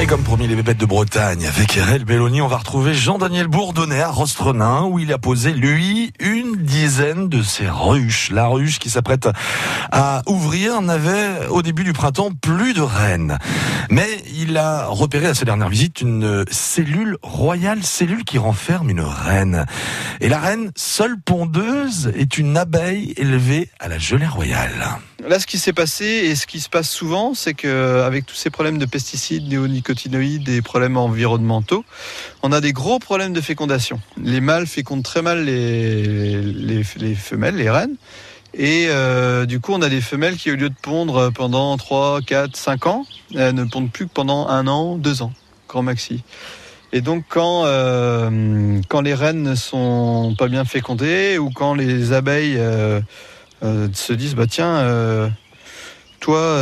Et comme promis, les bébêtes de Bretagne, avec RL Belloni, on va retrouver Jean-Daniel Bourdonnet à Rostronin, où il a posé, lui, une dizaine de ses ruches. La ruche qui s'apprête à ouvrir n'avait, au début du printemps, plus de reines. Mais il a repéré à sa dernière visite une cellule royale, cellule qui renferme une reine. Et la reine, seule pondeuse, est une abeille élevée à la gelée royale. Là, ce qui s'est passé et ce qui se passe souvent, c'est qu'avec tous ces problèmes de pesticides, néonicotinoïdes et problèmes environnementaux, on a des gros problèmes de fécondation. Les mâles fécondent très mal les, les, les femelles, les reines. Et euh, du coup, on a des femelles qui, au lieu de pondre pendant 3, 4, 5 ans, elles ne pondent plus que pendant un an, deux ans, grand maxi. Et donc, quand, euh, quand les reines ne sont pas bien fécondées ou quand les abeilles euh, se disent bah tiens, toi,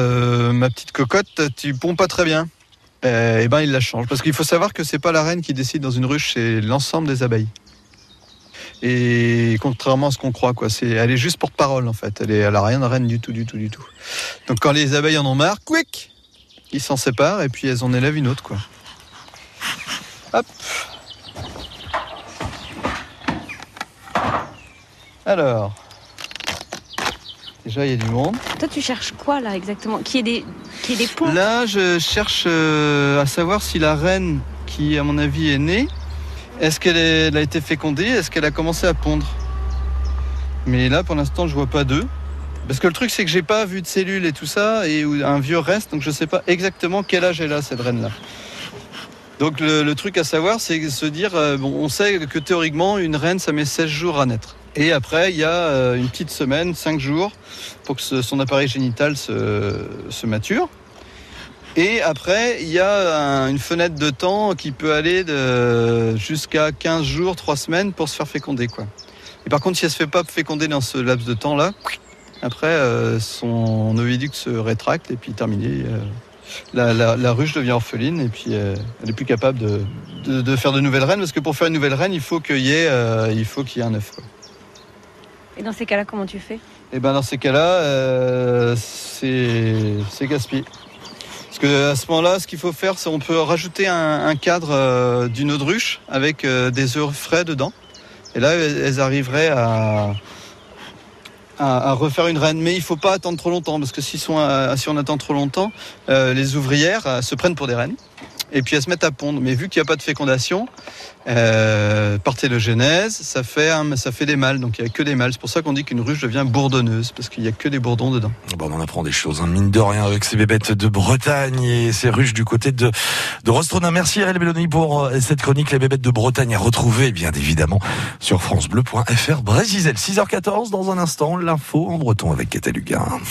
ma petite cocotte, tu ponds pas très bien. et ben il la change parce qu'il faut savoir que c'est pas la reine qui décide dans une ruche, c'est l'ensemble des abeilles. Et contrairement à ce qu'on croit, quoi, c'est, elle est juste porte-parole en fait. Elle, est, elle a rien de reine du tout, du tout, du tout. Donc quand les abeilles en ont marre, quick, ils s'en séparent et puis elles en élèvent une autre, quoi. Hop. Alors, déjà il y a du monde. Toi, tu cherches quoi là exactement? Qui est des, qui est des ponts? Là, je cherche euh, à savoir si la reine, qui à mon avis est née, est-ce qu'elle a été fécondée? Est-ce qu'elle a commencé à pondre? Mais là, pour l'instant, je vois pas d'œufs. Parce que le truc, c'est que j'ai pas vu de cellules et tout ça, et un vieux reste, donc je sais pas exactement quel âge elle a, cette reine-là. Donc le, truc à savoir, c'est se dire, euh, bon, on sait que théoriquement, une reine, ça met 16 jours à naître. Et après, il y a euh, une petite semaine, 5 jours, pour que son appareil génital se mature. Et après, il y a un- une fenêtre de temps qui peut aller de jusqu'à 15 jours, 3 semaines pour se faire féconder. Quoi. Et par contre, si elle se fait pas féconder dans ce laps de temps-là, après, euh, son oviduc se rétracte et puis terminé. euh, la, la- la ruche devient orpheline et puis euh, elle est plus capable de, de- de faire de nouvelles reines parce que pour faire une nouvelle reine, il faut qu'il y ait, il faut qu'il y ait un œuf. quoi. Et dans ces cas-là, comment tu fais? Et ben dans ces cas-là, c'est c'est gaspillé. À ce moment-là, ce qu'il faut faire, c'est on peut rajouter un, cadre euh, d'une autre ruche avec euh, des œufs frais dedans. Et là, elles arriveraient à, refaire une reine. Mais il faut pas attendre trop longtemps parce que si on attend trop longtemps, euh, les ouvrières euh, se prennent pour des reines. Et puis elles se mettent à pondre. Mais vu qu'il n'y a pas de fécondation, euh, parthénogenèse, ça fait, ça fait des mâles. Donc il n'y a que des mâles. C'est pour ça qu'on dit qu'une ruche devient bourdonneuse, parce qu'il n'y a que des bourdons dedans. Bon, on en apprend des choses, hein, mine de rien, avec ces bébêtes de Bretagne et ces ruches du côté de, de Rostronin. Merci RL Belloni pour euh, cette chronique, les bébêtes de Bretagne à retrouver, bien évidemment, sur francebleu.fr Brésil. 6h14, dans un instant, l'info en breton avec Cataluga.